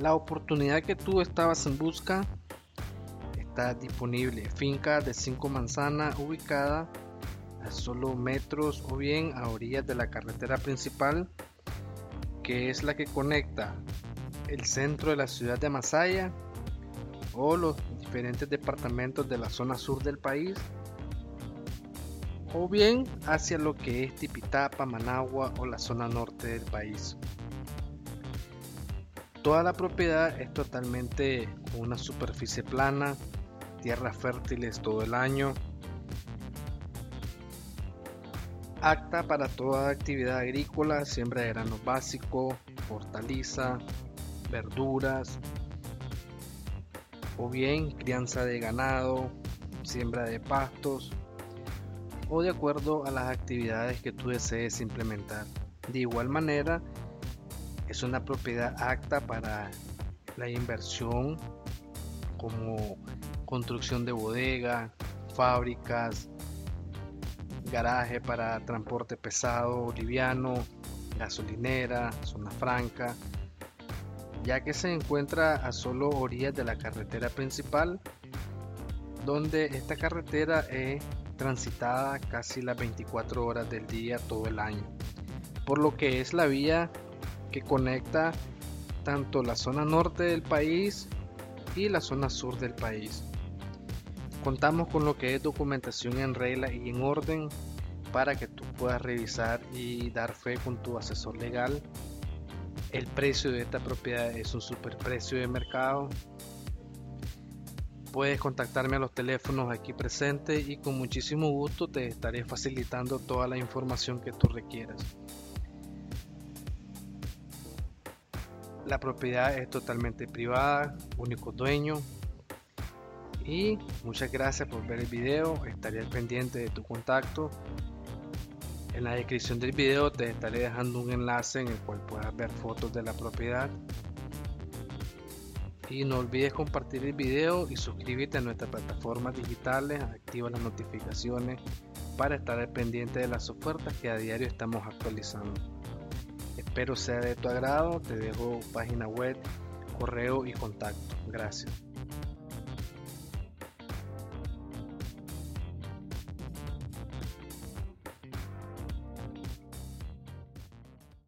La oportunidad que tú estabas en busca está disponible. Finca de 5 manzanas ubicada a solo metros o bien a orillas de la carretera principal que es la que conecta el centro de la ciudad de Masaya o los diferentes departamentos de la zona sur del país o bien hacia lo que es Tipitapa, Managua o la zona norte del país. Toda la propiedad es totalmente una superficie plana, tierras fértiles todo el año, Acta para toda actividad agrícola, siembra de grano básico, hortaliza, verduras, o bien crianza de ganado, siembra de pastos, o de acuerdo a las actividades que tú desees implementar. De igual manera, es una propiedad acta para la inversión como construcción de bodega, fábricas, garaje para transporte pesado, liviano, gasolinera, zona franca, ya que se encuentra a solo orillas de la carretera principal, donde esta carretera es transitada casi las 24 horas del día todo el año, por lo que es la vía que conecta tanto la zona norte del país y la zona sur del país. Contamos con lo que es documentación en regla y en orden para que tú puedas revisar y dar fe con tu asesor legal. El precio de esta propiedad es un superprecio de mercado. Puedes contactarme a los teléfonos aquí presentes y con muchísimo gusto te estaré facilitando toda la información que tú requieras. La propiedad es totalmente privada, único dueño, y muchas gracias por ver el video estaré pendiente de tu contacto. En la descripción del video te estaré dejando un enlace en el cual puedas ver fotos de la propiedad. Y no olvides compartir el video y suscribirte a nuestras plataformas digitales activa las notificaciones para estar pendiente de las ofertas que a diario estamos actualizando espero sea de tu agrado. Te dejo página web correo y contacto. Gracias